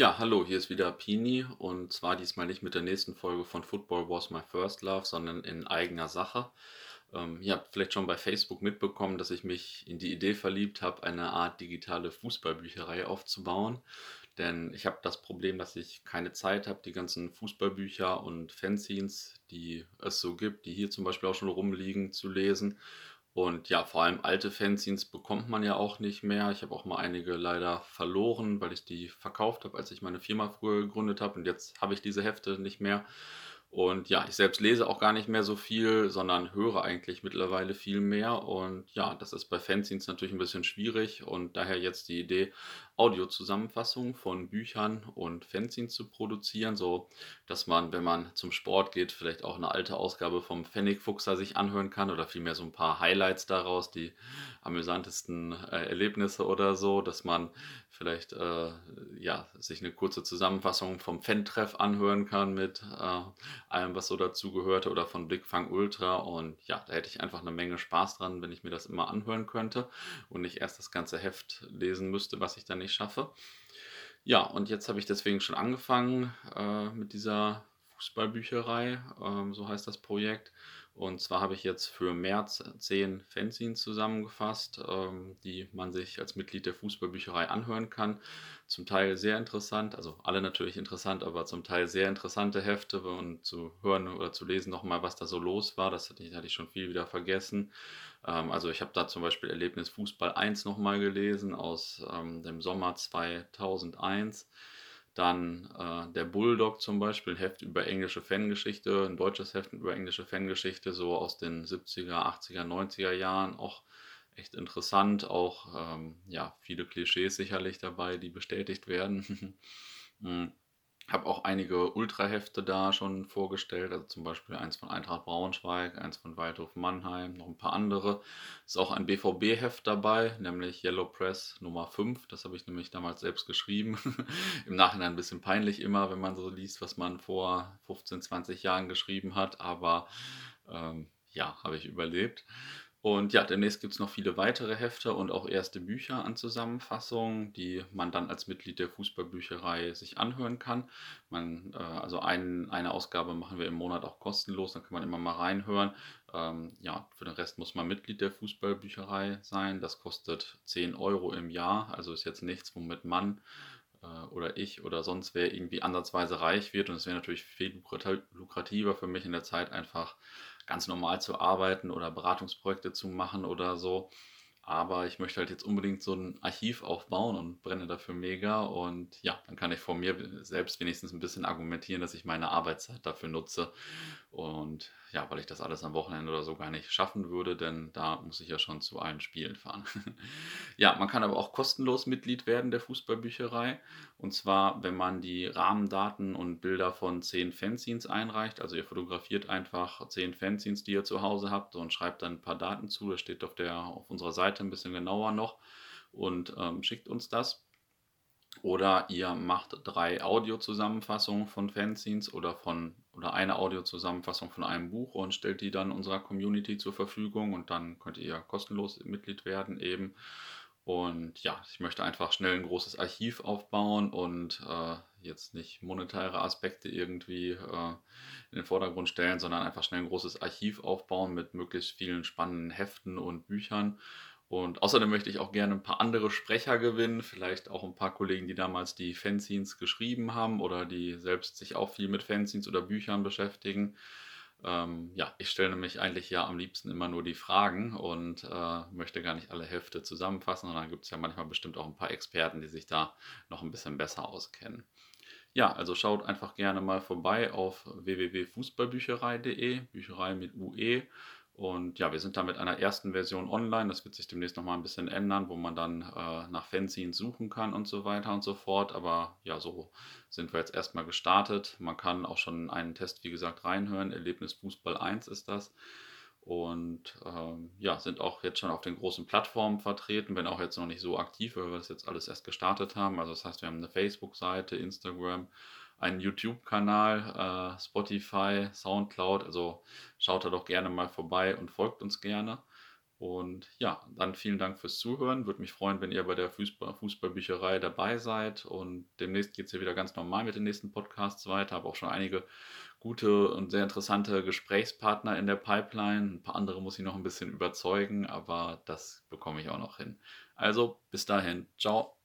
Ja, hallo, hier ist wieder Pini und zwar diesmal nicht mit der nächsten Folge von Football Was My First Love, sondern in eigener Sache. Ähm, ihr habt vielleicht schon bei Facebook mitbekommen, dass ich mich in die Idee verliebt habe, eine Art digitale Fußballbücherei aufzubauen. Denn ich habe das Problem, dass ich keine Zeit habe, die ganzen Fußballbücher und Fanzines, die es so gibt, die hier zum Beispiel auch schon rumliegen, zu lesen. Und ja, vor allem alte Fanzines bekommt man ja auch nicht mehr. Ich habe auch mal einige leider verloren, weil ich die verkauft habe, als ich meine Firma früher gegründet habe. Und jetzt habe ich diese Hefte nicht mehr. Und ja, ich selbst lese auch gar nicht mehr so viel, sondern höre eigentlich mittlerweile viel mehr. Und ja, das ist bei Fanzines natürlich ein bisschen schwierig. Und daher jetzt die Idee, Audiozusammenfassungen von Büchern und Fanzines zu produzieren, so dass man, wenn man zum Sport geht, vielleicht auch eine alte Ausgabe vom Pfennigfuchser sich anhören kann oder vielmehr so ein paar Highlights daraus, die amüsantesten äh, Erlebnisse oder so, dass man vielleicht äh, ja, sich eine kurze Zusammenfassung vom Fan-Treff anhören kann mit äh, allem, was so dazugehörte oder von Blickfang Ultra. Und ja, da hätte ich einfach eine Menge Spaß dran, wenn ich mir das immer anhören könnte und nicht erst das ganze Heft lesen müsste, was ich dann nicht schaffe. Ja, und jetzt habe ich deswegen schon angefangen äh, mit dieser Fußballbücherei, ähm, so heißt das Projekt. Und zwar habe ich jetzt für März zehn Fanzines zusammengefasst, ähm, die man sich als Mitglied der Fußballbücherei anhören kann. Zum Teil sehr interessant, also alle natürlich interessant, aber zum Teil sehr interessante Hefte und zu hören oder zu lesen nochmal, was da so los war. Das hatte ich, hatte ich schon viel wieder vergessen. Ähm, also ich habe da zum Beispiel Erlebnis Fußball 1 nochmal gelesen aus ähm, dem Sommer 2001. Dann äh, der Bulldog zum Beispiel, ein Heft über englische Fangeschichte, ein deutsches Heft über englische Fangeschichte, so aus den 70er, 80er, 90er Jahren. Auch echt interessant, auch ähm, ja, viele Klischees sicherlich dabei, die bestätigt werden. Habe auch einige Ultrahefte da schon vorgestellt, also zum Beispiel eins von Eintracht Braunschweig, eins von Waldhof Mannheim, noch ein paar andere. Ist auch ein BVB-Heft dabei, nämlich Yellow Press Nummer 5. Das habe ich nämlich damals selbst geschrieben. Im Nachhinein ein bisschen peinlich immer, wenn man so liest, was man vor 15, 20 Jahren geschrieben hat, aber ähm, ja, habe ich überlebt. Und ja, demnächst gibt es noch viele weitere Hefte und auch erste Bücher an Zusammenfassungen, die man dann als Mitglied der Fußballbücherei sich anhören kann. Man, äh, also ein, eine Ausgabe machen wir im Monat auch kostenlos, dann kann man immer mal reinhören. Ähm, ja, für den Rest muss man Mitglied der Fußballbücherei sein. Das kostet 10 Euro im Jahr, also ist jetzt nichts, womit man äh, oder ich oder sonst wer irgendwie ansatzweise reich wird. Und es wäre natürlich viel lukrativer für mich in der Zeit einfach ganz normal zu arbeiten oder Beratungsprojekte zu machen oder so. Aber ich möchte halt jetzt unbedingt so ein Archiv aufbauen und brenne dafür mega. Und ja, dann kann ich von mir selbst wenigstens ein bisschen argumentieren, dass ich meine Arbeitszeit dafür nutze. Und ja, weil ich das alles am Wochenende oder so gar nicht schaffen würde, denn da muss ich ja schon zu allen Spielen fahren. ja, man kann aber auch kostenlos Mitglied werden der Fußballbücherei. Und zwar, wenn man die Rahmendaten und Bilder von zehn Fanzines einreicht. Also ihr fotografiert einfach zehn Fanzines, die ihr zu Hause habt und schreibt dann ein paar Daten zu. Das steht auf, der, auf unserer Seite ein bisschen genauer noch und ähm, schickt uns das. Oder ihr macht drei Audiozusammenfassungen von Fanzines oder von oder eine Audiozusammenfassung von einem Buch und stellt die dann unserer Community zur Verfügung und dann könnt ihr kostenlos Mitglied werden eben. Und ja, ich möchte einfach schnell ein großes Archiv aufbauen und äh, jetzt nicht monetäre Aspekte irgendwie äh, in den Vordergrund stellen, sondern einfach schnell ein großes Archiv aufbauen mit möglichst vielen spannenden Heften und Büchern und außerdem möchte ich auch gerne ein paar andere Sprecher gewinnen, vielleicht auch ein paar Kollegen, die damals die Fanzines geschrieben haben oder die selbst sich auch viel mit Fanzines oder Büchern beschäftigen. Ähm, ja, ich stelle nämlich eigentlich ja am liebsten immer nur die Fragen und äh, möchte gar nicht alle Hefte zusammenfassen, sondern gibt es ja manchmal bestimmt auch ein paar Experten, die sich da noch ein bisschen besser auskennen. Ja, also schaut einfach gerne mal vorbei auf www.fußballbücherei.de, Bücherei mit UE. Und ja, wir sind da mit einer ersten Version online. Das wird sich demnächst nochmal ein bisschen ändern, wo man dann äh, nach Fanzines suchen kann und so weiter und so fort. Aber ja, so sind wir jetzt erstmal gestartet. Man kann auch schon einen Test, wie gesagt, reinhören. Erlebnis Fußball 1 ist das. Und ähm, ja, sind auch jetzt schon auf den großen Plattformen vertreten, wenn auch jetzt noch nicht so aktiv, weil wir das jetzt alles erst gestartet haben. Also das heißt, wir haben eine Facebook-Seite, Instagram, einen YouTube-Kanal, äh, Spotify, Soundcloud. Also schaut da doch gerne mal vorbei und folgt uns gerne. Und ja, dann vielen Dank fürs Zuhören. Würde mich freuen, wenn ihr bei der Fußball Fußballbücherei dabei seid. Und demnächst geht es hier wieder ganz normal mit den nächsten Podcasts weiter. Habe auch schon einige gute und sehr interessante Gesprächspartner in der Pipeline. Ein paar andere muss ich noch ein bisschen überzeugen, aber das bekomme ich auch noch hin. Also bis dahin. Ciao.